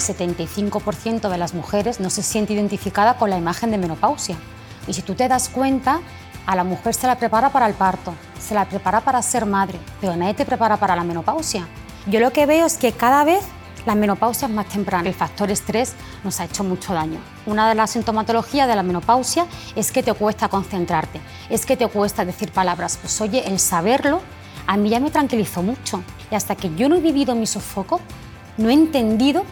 el 75% de las mujeres no se siente identificada con la imagen de menopausia. Y si tú te das cuenta, a la mujer se la prepara para el parto, se la prepara para ser madre, pero nadie te prepara para la menopausia. Yo lo que veo es que cada vez la menopausia es más temprana. El factor estrés nos ha hecho mucho daño. Una de las sintomatologías de la menopausia es que te cuesta concentrarte, es que te cuesta decir palabras. Pues oye, el saberlo a mí ya me tranquilizó mucho. Y hasta que yo no he vivido mi sofoco, no he entendido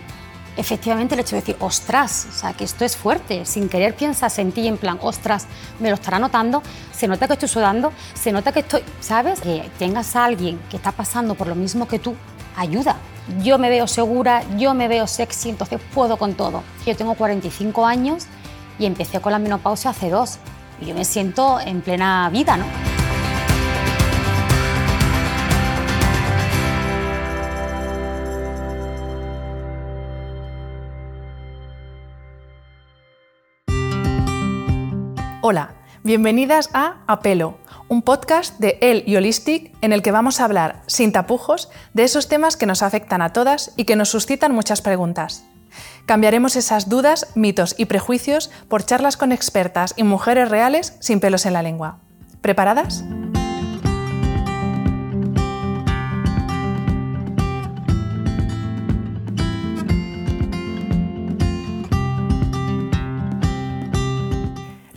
efectivamente el hecho de decir, ostras, o sea, que esto es fuerte. Sin querer piensas en ti en plan, ostras, me lo estará notando, se nota que estoy sudando, se nota que estoy, ¿sabes? Que tengas a alguien que está pasando por lo mismo que tú, ayuda. Yo me veo segura, yo me veo sexy, entonces puedo con todo. Yo tengo 45 años y empecé con la menopausia hace dos. Y yo me siento en plena vida, ¿no? Hola, bienvenidas a Apelo, un podcast de El y Holistic en el que vamos a hablar sin tapujos de esos temas que nos afectan a todas y que nos suscitan muchas preguntas. Cambiaremos esas dudas, mitos y prejuicios por charlas con expertas y mujeres reales sin pelos en la lengua. ¿Preparadas?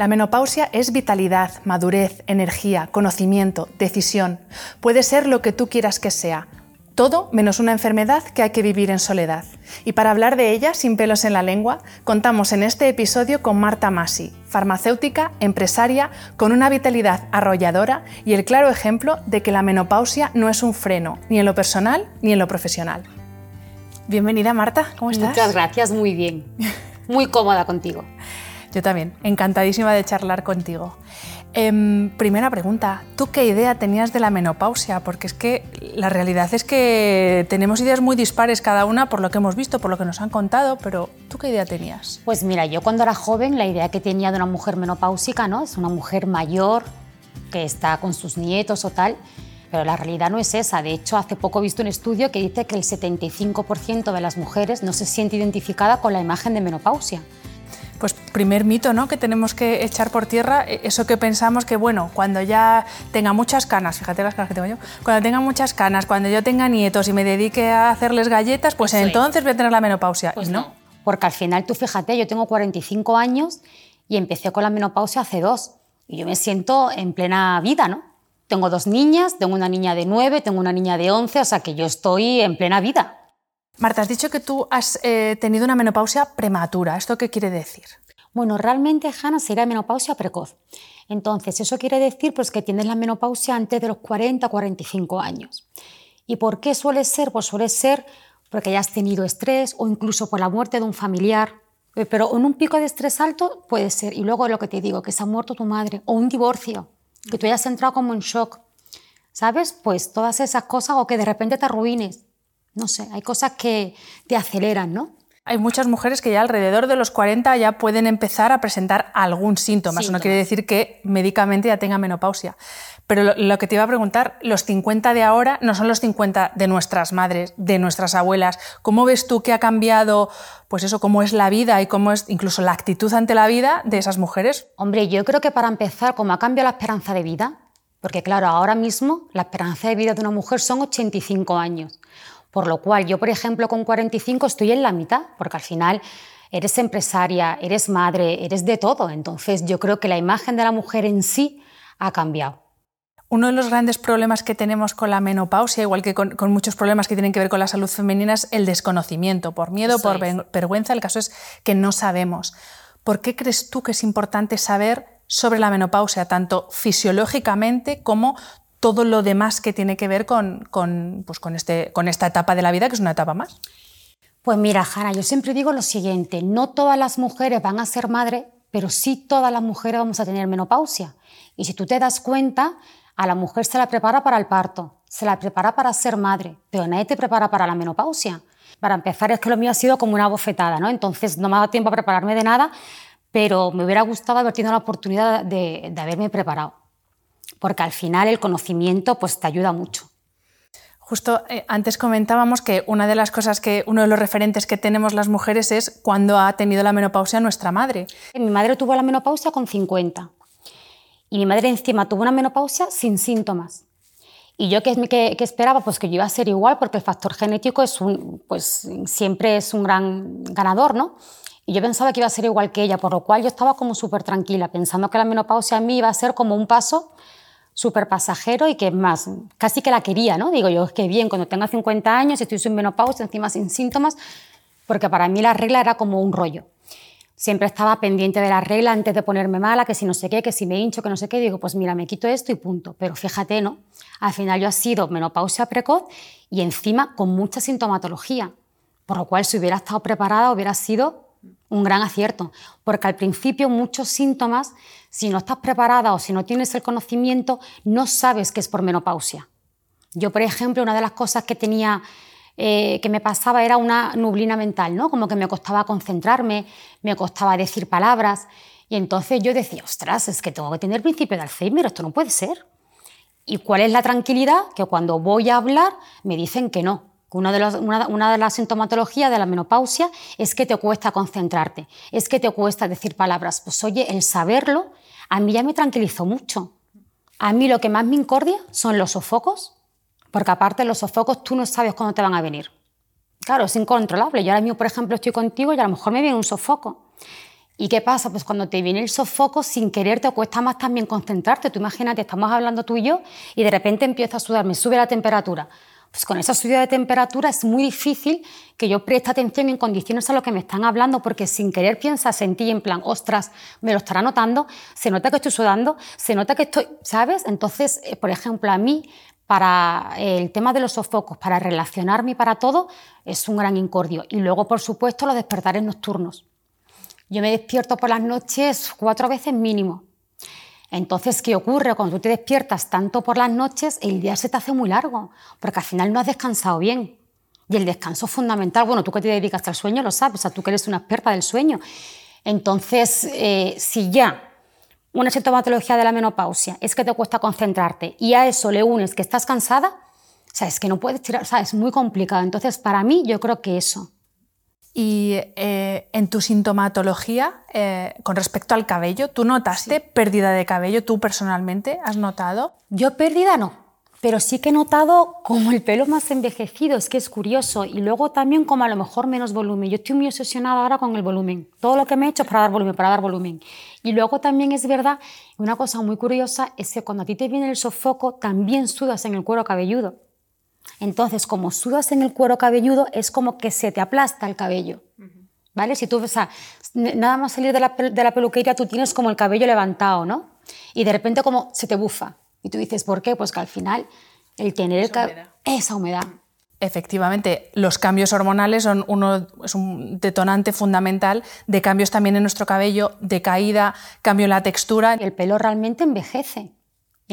La menopausia es vitalidad, madurez, energía, conocimiento, decisión. Puede ser lo que tú quieras que sea. Todo menos una enfermedad que hay que vivir en soledad. Y para hablar de ella, sin pelos en la lengua, contamos en este episodio con Marta Masi, farmacéutica, empresaria, con una vitalidad arrolladora y el claro ejemplo de que la menopausia no es un freno, ni en lo personal ni en lo profesional. Bienvenida Marta, ¿cómo estás? Muchas gracias, muy bien. Muy cómoda contigo. Yo también, encantadísima de charlar contigo. Em, primera pregunta, ¿tú qué idea tenías de la menopausia? Porque es que la realidad es que tenemos ideas muy dispares cada una por lo que hemos visto, por lo que nos han contado, pero ¿tú qué idea tenías? Pues mira, yo cuando era joven la idea que tenía de una mujer menopáusica, ¿no? Es una mujer mayor que está con sus nietos o tal, pero la realidad no es esa. De hecho, hace poco he visto un estudio que dice que el 75% de las mujeres no se siente identificada con la imagen de menopausia pues primer mito ¿no? que tenemos que echar por tierra, e, eso que pensamos que, bueno, cuando ya tenga muchas canas, fíjate las canas que tengo yo, cuando tenga muchas canas, cuando yo tenga nietos y me dedique a hacerles galletas, pues entonces voy a tener la menopausia. Pues no. Porque al final, tú fíjate, yo tengo 45 años y empecé con la menopausia hace dos. Y yo me siento en plena vida, ¿no? Tengo dos niñas, tengo una niña de 9, tengo una niña de 11, o sea que yo estoy en plena vida. Marta, has dicho que tú has eh, tenido una menopausia prematura. ¿Esto qué quiere decir? Bueno, realmente, Hanna, sería menopausia precoz. Entonces, eso quiere decir pues, que tienes la menopausia antes de los 40 45 años. ¿Y por qué suele ser? Pues suele ser porque hayas tenido estrés o incluso por la muerte de un familiar. Eh, pero en un pico de estrés alto puede ser. Y luego lo que te digo, que se ha muerto tu madre o un divorcio, que tú hayas entrado como en shock. ¿Sabes? Pues todas esas cosas o que de repente te arruines. No sé, hay cosas que te aceleran, ¿no? Hay muchas mujeres que ya alrededor de los 40 ya pueden empezar a presentar algún síntoma. Eso no quiere decir que médicamente ya tenga menopausia. Pero lo, que te iba a preguntar, los 50 de ahora no son los 50 de nuestras madres, de nuestras abuelas. ¿Cómo ves tú que ha cambiado, pues eso, cómo es la vida y cómo es incluso la actitud ante la vida de esas mujeres? Hombre, yo creo que para empezar, como ha cambiado la esperanza de vida, porque claro, ahora mismo la esperanza de vida de una mujer son 85 años. Por lo cual yo, por ejemplo, con 45 estoy en la mitad, porque al final eres empresaria, eres madre, eres de todo. Entonces yo creo que la imagen de la mujer en sí ha cambiado. Uno de los grandes problemas que tenemos con la menopausia, igual que con, muchos problemas que tienen que ver con la salud femenina, es el desconocimiento, por miedo, por vergüenza. El caso es que no sabemos. ¿Por qué crees tú que es importante saber sobre la menopausia, tanto fisiológicamente como todo lo demás que tiene que ver con, pues con, este, con esta etapa de la vida, que es una etapa más? Pues mira, Jana, yo siempre digo lo siguiente, no todas las mujeres van a ser madres, pero sí todas las mujeres vamos a tener menopausia. Y si tú te das cuenta, a la mujer se la prepara para el parto, se la prepara para ser madre, pero nadie te prepara para la menopausia. Para empezar, es que lo mío ha sido como una bofetada, ¿no? Entonces no me ha dado tiempo a prepararme de nada, pero me hubiera gustado haber tenido la oportunidad de, de haberme preparado porque al final el conocimiento pues, te ayuda mucho. Justo eh, antes comentábamos que una de las cosas que, uno de los referentes que tenemos las mujeres es cuando ha tenido la menopausia nuestra madre. Mi madre tuvo la menopausia con 50 y mi madre encima tuvo una menopausia sin síntomas. Y yo que, esperaba pues que yo iba a ser igual porque el factor genético es un, pues, siempre es un gran ganador, ¿no? Y yo pensaba que iba a ser igual que ella, por lo cual yo estaba como súper tranquila, pensando que la menopausia a mí iba a ser como un paso súper pasajero y que más, casi que la quería, ¿no? Digo yo, es que bien, cuando tenga 50 años, estoy sin menopausia, encima sin síntomas, porque para mí la regla era como un rollo. Siempre estaba pendiente de la regla antes de ponerme mala, que si no sé qué, que si me hincho, que no sé qué, digo, pues mira, me quito esto y punto. Pero fíjate, ¿no? Al final yo ha sido menopausia precoz y encima con mucha sintomatología, por lo cual si hubiera estado preparada hubiera sido un gran acierto, porque al principio muchos síntomas, si no estás preparada o si no tienes el conocimiento, no sabes que es por menopausia. Yo, por ejemplo, una de las cosas que tenía eh, que me pasaba era una nublina mental, ¿no? Como que me costaba concentrarme, me costaba decir palabras. Y entonces yo decía, ostras, es que tengo que tener principio de Alzheimer, esto no puede ser. ¿Y cuál es la tranquilidad? Que cuando voy a hablar me dicen que no, una de, de, las sintomatologías de la menopausia es que te cuesta concentrarte, es que te cuesta decir palabras. Pues oye, el saberlo a mí ya me tranquilizó mucho. A mí lo que más me incordia son los sofocos, porque aparte los sofocos tú no sabes cuándo te van a venir. Claro, es incontrolable. Yo ahora mismo, por ejemplo, estoy contigo y a lo mejor me viene un sofoco. ¿Y qué pasa? Pues cuando te viene el sofoco, sin querer te cuesta más también concentrarte. Tú imagínate, estamos hablando tú y yo y de repente empieza a sudar, me sube la temperatura pues con esa subida de temperatura es muy difícil que yo preste atención en condiciones a lo que me están hablando, porque sin querer piensas en ti en plan, ostras, me lo estará notando, se nota que estoy sudando, se nota que estoy, ¿sabes? Entonces, eh, por ejemplo, a mí, para el tema de los sofocos, para relacionarme y para todo, es un gran incordio. Y luego, por supuesto, los despertares nocturnos. Yo me despierto por las noches cuatro veces mínimo. Entonces, ¿qué ocurre? Cuando tú te despiertas tanto por las noches, el día se te hace muy largo, porque al final no has descansado bien. Y el descanso es fundamental. Bueno, tú que te dedicas al sueño lo sabes, o sea, tú que eres una experta del sueño. Entonces, eh, si ya una sintomatología de la menopausia es que te cuesta concentrarte y a eso le unes que estás cansada, o sea, es que no puedes tirar, o sea, es muy complicado. Entonces, para mí, yo creo que eso. Y eh, en tu sintomatología, eh, con respecto al cabello, ¿tú notaste pérdida de cabello? ¿Tú personalmente has notado? Yo pérdida no, pero sí que he notado como el pelo más envejecido, es que es curioso, y luego también como a lo mejor menos volumen. Yo estoy muy obsesionada ahora con el volumen. Todo lo que me he hecho es para dar volumen, para dar volumen. Y luego también es verdad, una cosa muy curiosa es que cuando a ti te viene el sofoco, también sudas en el cuero cabelludo. Entonces, como sudas en el cuero cabelludo, es como que se te aplasta el cabello. ¿Vale? Si tú, o sea, nada más salir de la, de la peluquería, tú tienes como el cabello levantado, ¿no? Y de repente como se te bufa. Y tú dices, ¿por qué? Pues que al final el tener esa humedad. esa humedad. Efectivamente, los cambios hormonales son uno, es un detonante fundamental de cambios también en nuestro cabello, de caída, cambio en la textura. El pelo realmente envejece.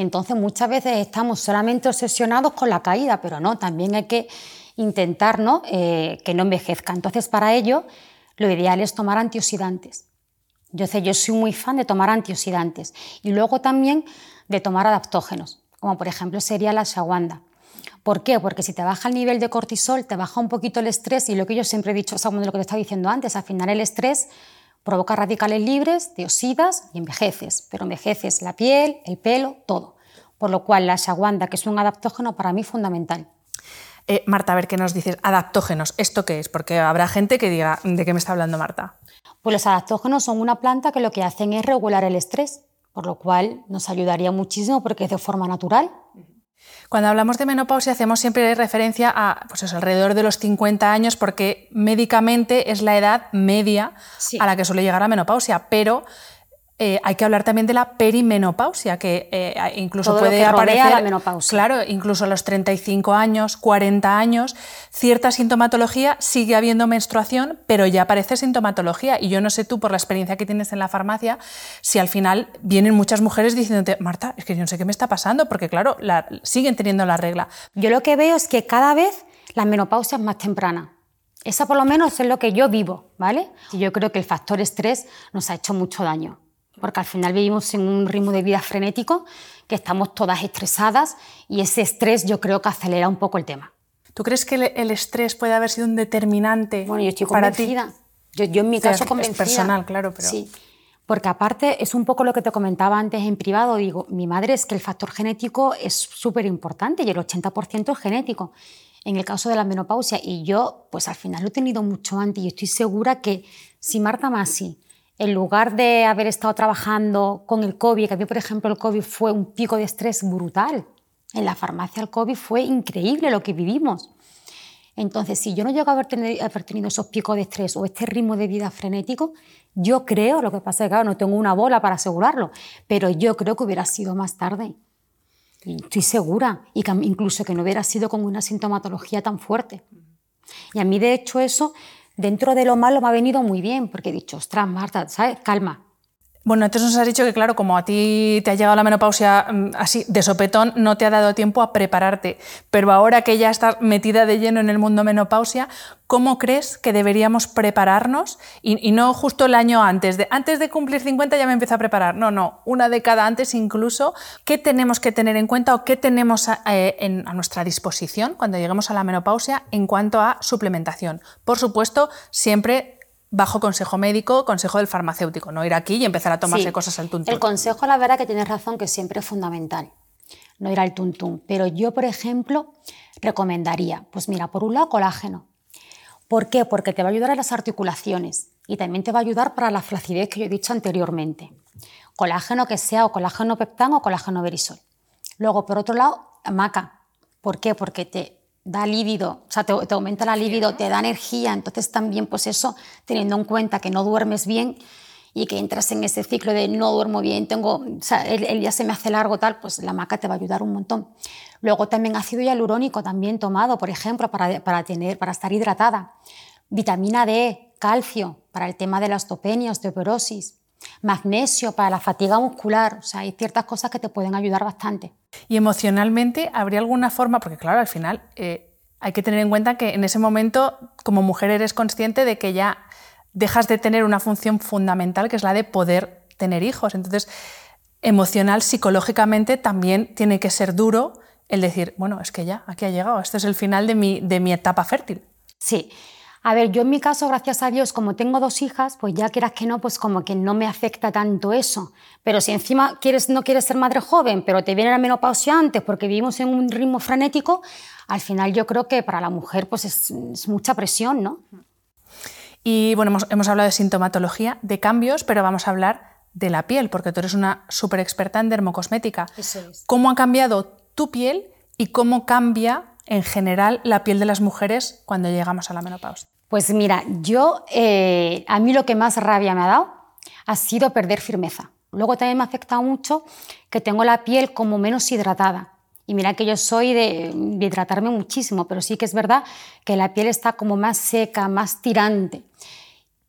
Entonces muchas veces estamos solamente obsesionados con la caída, pero no, también hay que intentar eh, que no envejezca. Entonces para ello lo ideal es tomar antioxidantes. Yo, sé, yo soy muy fan de tomar antioxidantes y luego también de tomar adaptógenos, como por ejemplo sería la ashwagandha. ¿Por qué? Porque si te baja el nivel de cortisol, te baja un poquito el estrés y lo que yo siempre he dicho, es algo de lo que te estaba diciendo antes, al final el estrés provoca radicales libres, te oxidas y envejeces, pero envejeces la piel, el pelo, todo. Por lo cual la ashwagandha, que es un adaptógeno, para mí fundamental. Eh, Marta, a ver qué nos dices. Adaptógenos, ¿esto qué es? Porque habrá gente que diga, ¿de qué me está hablando Marta? Pues los adaptógenos son una planta que lo que hacen es regular el estrés, por lo cual nos ayudaría muchísimo porque es de forma natural. Cuando hablamos de menopausia hacemos siempre referencia a pues alrededor de los 50 años porque médicamente es la edad media a la que suele llegar la menopausia, pero eh, hay que hablar también de la perimenopausia, que eh, incluso puede aparecer. La menopausia. Claro, incluso a los 35 años, 40 años, cierta sintomatología, sigue habiendo menstruación, pero ya aparece sintomatología. Y yo no sé tú, por la experiencia que tienes en la farmacia, si al final vienen muchas mujeres diciéndote, Marta, es que yo no sé qué me está pasando, porque claro, siguen teniendo la regla. Yo lo que veo es que cada vez la menopausia es más temprana. Esa por lo menos es lo que yo vivo, ¿vale? Y yo creo que el factor estrés nos ha hecho mucho daño porque al final vivimos en un ritmo de vida frenético, que estamos todas estresadas y ese estrés yo creo que acelera un poco el tema. ¿Tú crees que el estrés puede haber sido un determinante bueno, yo estoy para convencida. Yo, yo en mi caso convencida. Es personal, claro, pero... Sí, porque aparte es un poco lo que te comentaba antes en privado, digo, mi madre es que el factor genético es súper importante y el 80% es genético en el caso de la menopausia y yo pues al final lo he tenido mucho antes y estoy segura que si Marta Masi en lugar de haber estado trabajando con el COVID, que a mí por ejemplo el COVID fue un pico de estrés brutal, en la farmacia el COVID fue increíble lo que vivimos. Entonces, si yo no llego a haber tenido, haber tenido esos picos de estrés o este ritmo de vida frenético, yo creo, lo que pasa es que claro, no tengo una bola para asegurarlo, pero yo creo que hubiera sido más tarde. Estoy segura, y que incluso que no hubiera sido con una sintomatología tan fuerte. Y a mí, de hecho, eso, dentro de lo malo, me ha venido muy bien, porque he dicho, ostras, Marta, ¿sabes? Calma, bueno, entonces nos has dicho que, claro, como a ti te ha llegado la menopausia mm, así de sopetón, no te ha dado tiempo a prepararte. Pero ahora que ya estás metida de lleno en el mundo menopausia, ¿cómo crees que deberíamos prepararnos? Y, no justo el año antes, de antes de cumplir 50 ya me empiezo a preparar. No, no, una década antes incluso. ¿Qué tenemos que tener en cuenta o qué tenemos a, eh, a nuestra disposición cuando lleguemos a la menopausia en cuanto a suplementación? Por supuesto, siempre bajo consejo médico, consejo del farmacéutico, no ir aquí y empezar a tomarse cosas al tuntún. El consejo, la verdad que tienes razón, que siempre es fundamental, no ir al tuntún. Pero yo, por ejemplo, recomendaría, pues mira, por un lado, colágeno. ¿Por qué? Porque te va a ayudar a las articulaciones y también te va a ayudar para la flacidez que yo he dicho anteriormente. Colágeno que sea o colágeno peptán o colágeno verisol. Luego, por otro lado, maca. ¿Por qué? Porque te da líbido, o sea, te, aumenta la libido, te da energía, entonces también pues eso, teniendo en cuenta que no duermes bien y que entras en ese ciclo de no duermo bien, tengo, o sea, el, día se me hace largo tal, pues la maca te va a ayudar un montón. Luego también ácido hialurónico también tomado, por ejemplo, para, para, tener, para estar hidratada. Vitamina D, calcio para el tema de la osteopenia, osteoporosis. Magnesio para la fatiga muscular, o sea, hay ciertas cosas que te pueden ayudar bastante. Y emocionalmente, ¿habría alguna forma? Porque claro, al final eh, hay que tener en cuenta que en ese momento, como mujer, eres consciente de que ya dejas de tener una función fundamental, que es la de poder tener hijos. Entonces, emocional, psicológicamente, también tiene que ser duro el decir, bueno, es que ya, aquí ha llegado, este es el final de mi, de mi etapa fértil. Sí, a ver, yo en mi caso, gracias a Dios, como tengo dos hijas, pues ya quieras que no, pues como que no me afecta tanto eso. Pero si encima quieres, no quieres ser madre joven, pero te viene la menopausia antes porque vivimos en un ritmo frenético, al final yo creo que para la mujer pues es, mucha presión, ¿no? Y bueno, hemos, hemos, hablado de sintomatología, de cambios, pero vamos a hablar de la piel, porque tú eres una súper experta en dermocosmética. Eso es. ¿Cómo ha cambiado tu piel y cómo cambia en general la piel de las mujeres cuando llegamos a la menopausia? Pues mira, yo, eh, a mí lo que más rabia me ha dado ha sido perder firmeza. Luego también me ha afectado mucho que tengo la piel como menos hidratada. Y mira que yo soy de, hidratarme muchísimo, pero sí que es verdad que la piel está como más seca, más tirante.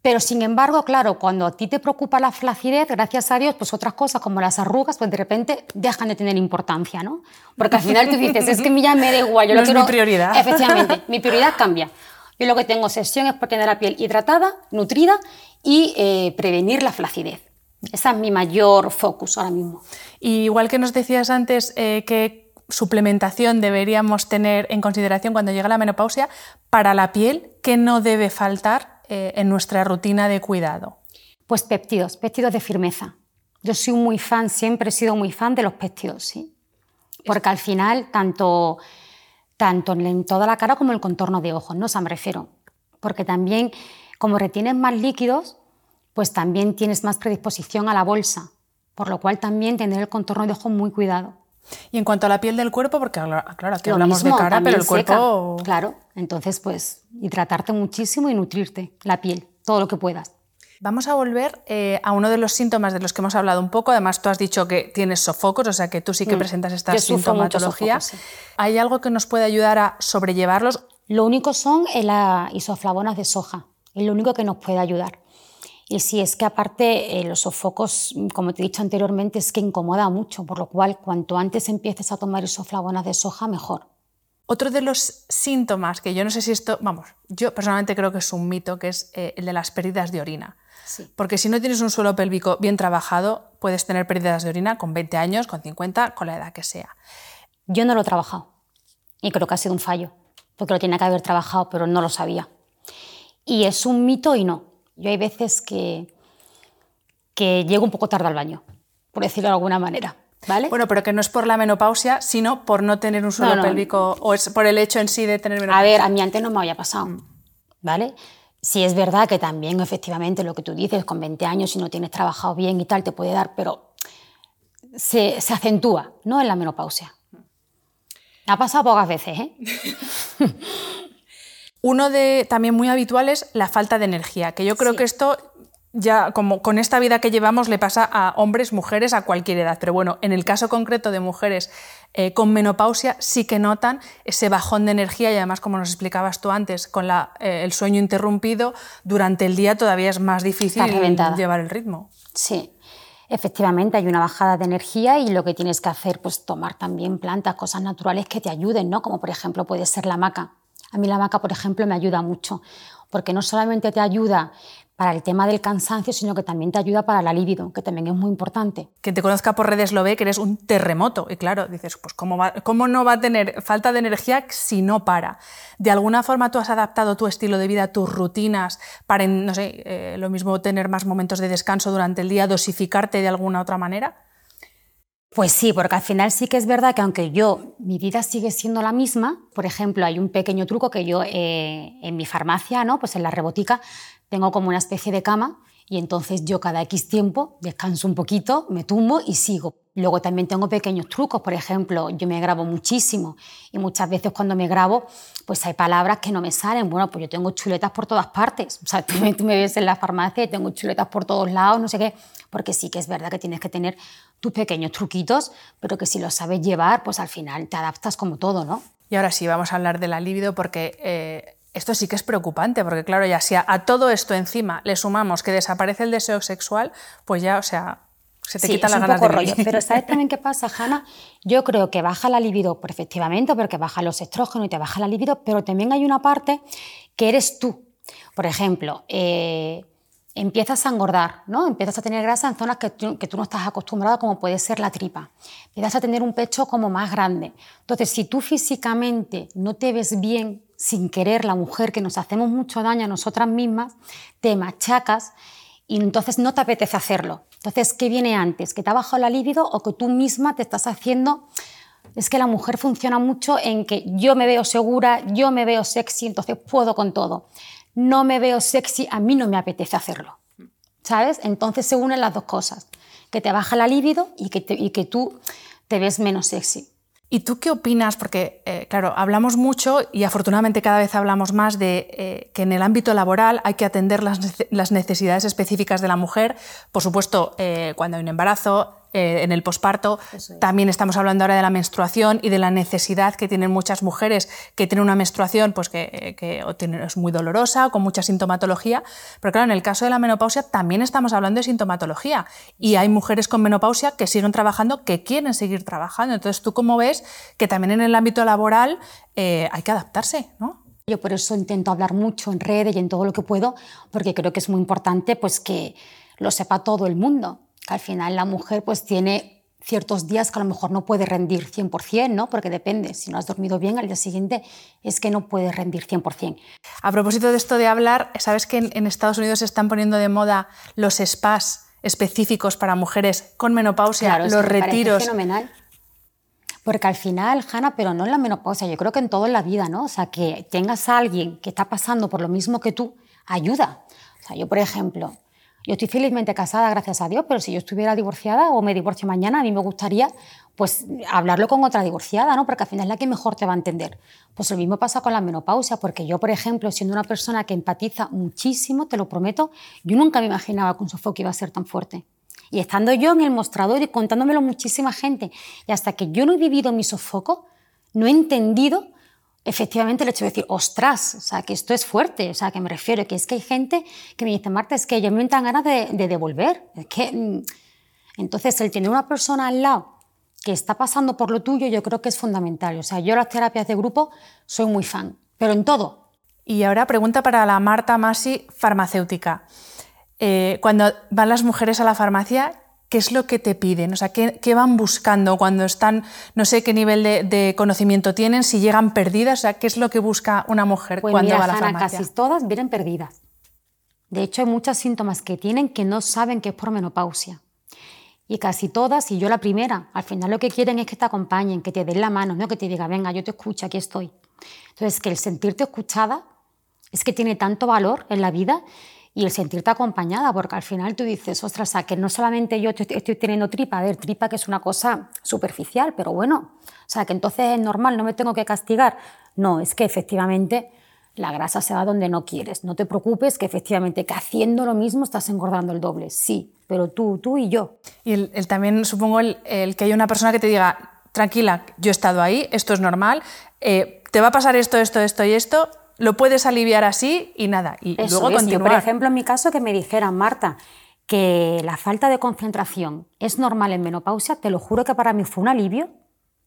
Pero sin embargo, claro, cuando a ti te preocupa la flacidez, gracias a Dios, pues otras cosas como las arrugas, pues de repente dejan de tener importancia, ¿no? Porque al final tú dices, es que ya me da igual, yo no lo es mi prioridad. Efectivamente, mi prioridad cambia. Yo lo que tengo sesión es por tener la piel hidratada, nutrida y eh, prevenir la flacidez. Esa es mi mayor focus ahora mismo. Y igual que nos decías antes eh, que suplementación deberíamos tener en consideración cuando llega la menopausia, para la piel, ¿qué no debe faltar eh, en nuestra rutina de cuidado? Pues péptidos, péptidos de firmeza. Yo soy muy fan, siempre he sido muy fan de los péptidos, ¿sí? Porque al final, tanto tanto en toda la cara como en el contorno de ojos, ¿no? O sea, me refiero, porque también como retienes más líquidos, pues también tienes más predisposición a la bolsa, por lo cual también tener el contorno de ojos muy cuidado. Y en cuanto a la piel del cuerpo, porque claro, aquí hablamos de cara, pero el cuerpo... Claro, entonces pues hidratarte muchísimo y nutrirte la piel, todo lo que puedas. Vamos a volver eh, a uno de los síntomas de los que hemos hablado un poco. Además, tú has dicho que tienes sofocos, o sea que tú sí que mm. presentas esta sintomatología. ¿Hay algo que nos puede ayudar a sobrellevarlos? Lo único son las isoflavonas de soja. Es lo único que nos puede ayudar. Y si es que aparte eh, los sofocos, como te he dicho anteriormente, es que incomoda mucho, por lo cual cuanto antes empieces a tomar isoflavonas de soja, mejor. Otro de los síntomas que yo no sé si esto, vamos, yo personalmente creo que es un mito, que es eh, el de las pérdidas de orina. Porque si no tienes un suelo pélvico bien trabajado, puedes tener pérdidas de orina con 20 años, con 50, con la edad que sea. Yo no lo he trabajado y creo que ha sido un fallo, porque lo tenía que haber trabajado, pero no lo sabía. Y es un mito y no. Yo hay veces que, que llego un poco tarde al baño, por decirlo de alguna manera. ¿Vale? Bueno, pero que no es por la menopausia, sino por no tener un suelo pélvico o es por el hecho en sí de tener menopausia. A ver, a mí antes no me había pasado, mm. ¿vale? Sí es verdad que también efectivamente lo que tú dices, con 20 años si no tienes trabajado bien y tal, te puede dar, pero se, acentúa, ¿no? En la menopausia. Ha pasado pocas veces, ¿eh? Uno de también muy habitual es la falta de energía, que yo creo que esto ya como con esta vida que llevamos le pasa a hombres, mujeres, a cualquier edad. Pero bueno, en el caso concreto de mujeres eh, con menopausia sí que notan ese bajón de energía y además, como nos explicabas tú antes, con eh, el sueño interrumpido, durante el día todavía es más difícil llevar el ritmo. Sí. Efectivamente, hay una bajada de energía y lo que tienes que hacer, pues tomar también plantas, cosas naturales que te ayuden, ¿no? Como por ejemplo puede ser la maca. A mí la maca, por ejemplo, me ayuda mucho, porque no solamente te ayuda para el tema del cansancio, sino que también te ayuda para la libido, que también es muy importante. Quien te conozca por redes lo ve que eres un terremoto. Y claro, dices, pues ¿cómo, ¿cómo, no va a tener falta de energía si no para? ¿De alguna forma tú has adaptado tu estilo de vida, tus rutinas, para, no sé, eh, lo mismo tener más momentos de descanso durante el día, dosificarte de alguna otra manera? Pues sí, porque al final sí que es verdad que aunque yo, mi vida sigue siendo la misma, por ejemplo, hay un pequeño truco que yo eh, en mi farmacia, ¿no? pues en la rebotica, tengo como una especie de cama y entonces yo cada X tiempo descanso un poquito, me tumbo y sigo. Luego también tengo pequeños trucos, por ejemplo, yo me grabo muchísimo y muchas veces cuando me grabo, pues hay palabras que no me salen. Bueno, pues yo tengo chuletas por todas partes. O sea, tú me, ves en la farmacia y tengo chuletas por todos lados, no sé qué, porque sí que es verdad que tienes que tener tus pequeños truquitos, pero que si los sabes llevar, pues al final te adaptas como todo, ¿no? Y ahora sí, vamos a hablar de la libido porque... Eh, esto sí que es preocupante, porque claro, ya si a, todo esto encima le sumamos que desaparece el deseo sexual, pues ya, o sea, se te quita la ganas de rollo. Pero ¿sabes también qué pasa, Hanna? Yo creo que baja la libido perfectamente, porque baja los estrógenos y te baja la libido, pero también hay una parte que eres tú. Por ejemplo, eh, empiezas a engordar, ¿no? Empiezas a tener grasa en zonas que tú, que tú, no estás acostumbrado, como puede ser la tripa. Empiezas a tener un pecho como más grande. Entonces, si tú físicamente no te ves bien sin querer, la mujer, que nos hacemos mucho daño a nosotras mismas, te machacas y entonces no te apetece hacerlo. Entonces, ¿qué viene antes? ¿Que te ha bajado la libido o que tú misma te estás haciendo? Es que la mujer funciona mucho en que yo me veo segura, yo me veo sexy, entonces puedo con todo. No me veo sexy, a mí no me apetece hacerlo. ¿Sabes? Entonces se unen las dos cosas, que te baja la libido y que, y que tú te ves menos sexy. ¿Y tú qué opinas? Porque, eh, claro, hablamos mucho y afortunadamente cada vez hablamos más de eh, que en el ámbito laboral hay que atender las, necesidades específicas de la mujer. Por supuesto, eh, cuando hay un embarazo, eh, en el posparto. También estamos hablando ahora de la menstruación y de la necesidad que tienen muchas mujeres que tienen una menstruación pues que, que es muy dolorosa o con mucha sintomatología. Pero claro, en el caso de la menopausia también estamos hablando de sintomatología y hay mujeres con menopausia que siguen trabajando, que quieren seguir trabajando. Entonces, ¿tú cómo ves que también en el ámbito laboral eh, hay que adaptarse? ¿no? Yo por eso intento hablar mucho en redes y en todo lo que puedo, porque creo que es muy importante pues, que lo sepa todo el mundo al final la mujer pues tiene ciertos días que a lo mejor no puede rendir 100%, ¿no? Porque depende, si no has dormido bien al día siguiente es que no puedes rendir 100%. A propósito de esto de hablar, ¿sabes que en, Estados Unidos se están poniendo de moda los spas específicos para mujeres con menopausia, los retiros? fenomenal. Porque al final, Hanna, pero no en la menopausia, yo creo que en todo en la vida, ¿no? O sea, que tengas a alguien que está pasando por lo mismo que tú, ayuda. O sea, yo, por ejemplo, yo estoy felizmente casada, gracias a Dios, pero si yo estuviera divorciada o me divorcio mañana, a mí me gustaría pues hablarlo con otra divorciada, ¿no? Porque al final es la que mejor te va a entender. Pues lo mismo pasa con la menopausia, porque yo, por ejemplo, siendo una persona que empatiza muchísimo, te lo prometo, yo nunca me imaginaba que un sofoco iba a ser tan fuerte. Y estando yo en el mostrador y contándomelo muchísima gente, y hasta que yo no he vivido mi sofoco, no he entendido efectivamente el hecho de decir, ostras, o sea, que esto es fuerte, o sea, que me refiero, que es que hay gente que me dice, Marta, es que yo me dan ganas de, devolver. Es que, mm". entonces, el tener una persona al lado que está pasando por lo tuyo, yo creo que es fundamental. O sea, yo las terapias de grupo soy muy fan, pero en todo. Y ahora pregunta para la Marta Masi, farmacéutica. Eh, cuando van las mujeres a la farmacia, ¿qué es lo que te piden? O sea, ¿qué, van buscando cuando están, no sé qué nivel de, conocimiento tienen, si llegan perdidas? O sea, ¿qué es lo que busca una mujer pues cuando va a la farmacia? Casi todas vienen perdidas. De hecho, hay muchos síntomas que tienen que no saben que es por menopausia. Y casi todas, y yo la primera, al final lo que quieren es que te acompañen, que te den la mano, no que te diga, venga, yo te escucho, aquí estoy. Entonces, que el sentirte escuchada es que tiene tanto valor en la vida y el sentirte acompañada, porque al final tú dices, ostras, que no solamente yo estoy, teniendo tripa, a ver, tripa que es una cosa superficial, pero bueno, o sea, que entonces es normal, no me tengo que castigar. No, es que efectivamente la grasa se va donde no quieres. No te preocupes que efectivamente que haciendo lo mismo estás engordando el doble. Sí, pero tú, tú y yo. Y el, también supongo el, que hay una persona que te diga, tranquila, yo he estado ahí, esto es normal, eh, te va a pasar esto, esto, esto y esto, lo puedes aliviar así y nada. Y luego es. Yo, por ejemplo, en mi caso, que me dijeran, Marta, que la falta de concentración es normal en menopausia, te lo juro que para mí fue un alivio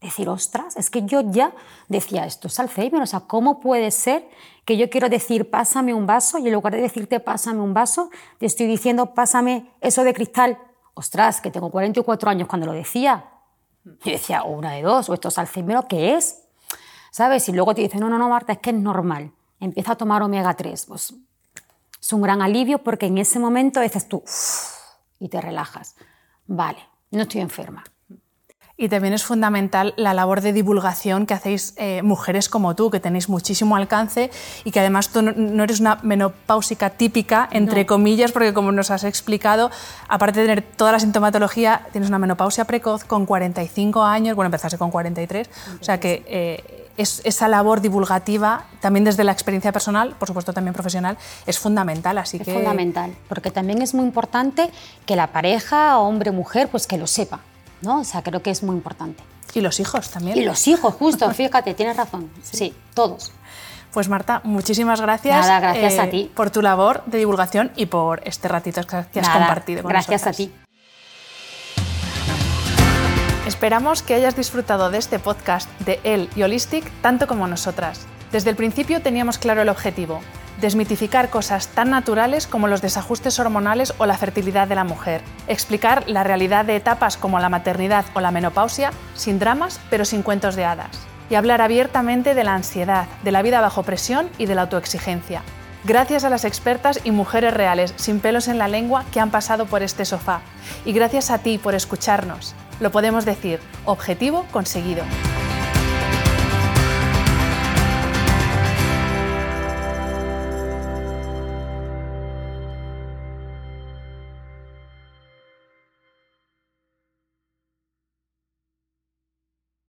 decir, ostras, es que yo ya decía esto es Alzheimer, o sea, ¿cómo puede ser que yo quiero decir pásame un vaso y en lugar de decirte pásame un vaso, te estoy diciendo pásame eso de cristal? Ostras, que tengo 44 años cuando lo decía. Yo decía, o una de dos, o esto es Alzheimer, ¿o qué es? ¿Sabes? Y luego te dicen, no, no, no, Marta, es que es normal. Empieza a tomar omega 3. Pues es un gran alivio porque en ese momento dices tú, y te relajas. Vale, no estoy enferma. Y también es fundamental la labor de divulgación que hacéis eh, mujeres como tú, que tenéis muchísimo alcance y que además tú no eres una menopáusica típica, entre comillas, porque como nos has explicado, aparte de tener toda la sintomatología, tienes una menopausia precoz con 45 años, bueno, empezaste con 43, o sea que eh, es, esa labor divulgativa, también desde la experiencia personal, por supuesto también profesional, es fundamental. Así es que... fundamental, porque también es muy importante que la pareja, hombre o mujer, pues que lo sepa. ¿no? O sea, creo que es muy importante. Y los hijos también. Y los hijos, justo, fíjate, tienes razón. Sí, todos. Pues Marta, muchísimas gracias. Nada, gracias a eh, ti. Por tu labor de divulgación y por este ratito que has compartido con Gracias a ti. Esperamos que hayas disfrutado de este podcast de El y Holistic tanto como nosotras. Desde el principio teníamos claro el objetivo, desmitificar cosas tan naturales como los desajustes hormonales o la fertilidad de la mujer, explicar la realidad de etapas como la maternidad o la menopausia sin dramas pero sin cuentos de hadas, y hablar abiertamente de la ansiedad, de la vida bajo presión y de la autoexigencia. Gracias a las expertas y mujeres reales sin pelos en la lengua que han pasado por este sofá. Y gracias a ti por escucharnos. Lo podemos decir, objetivo conseguido.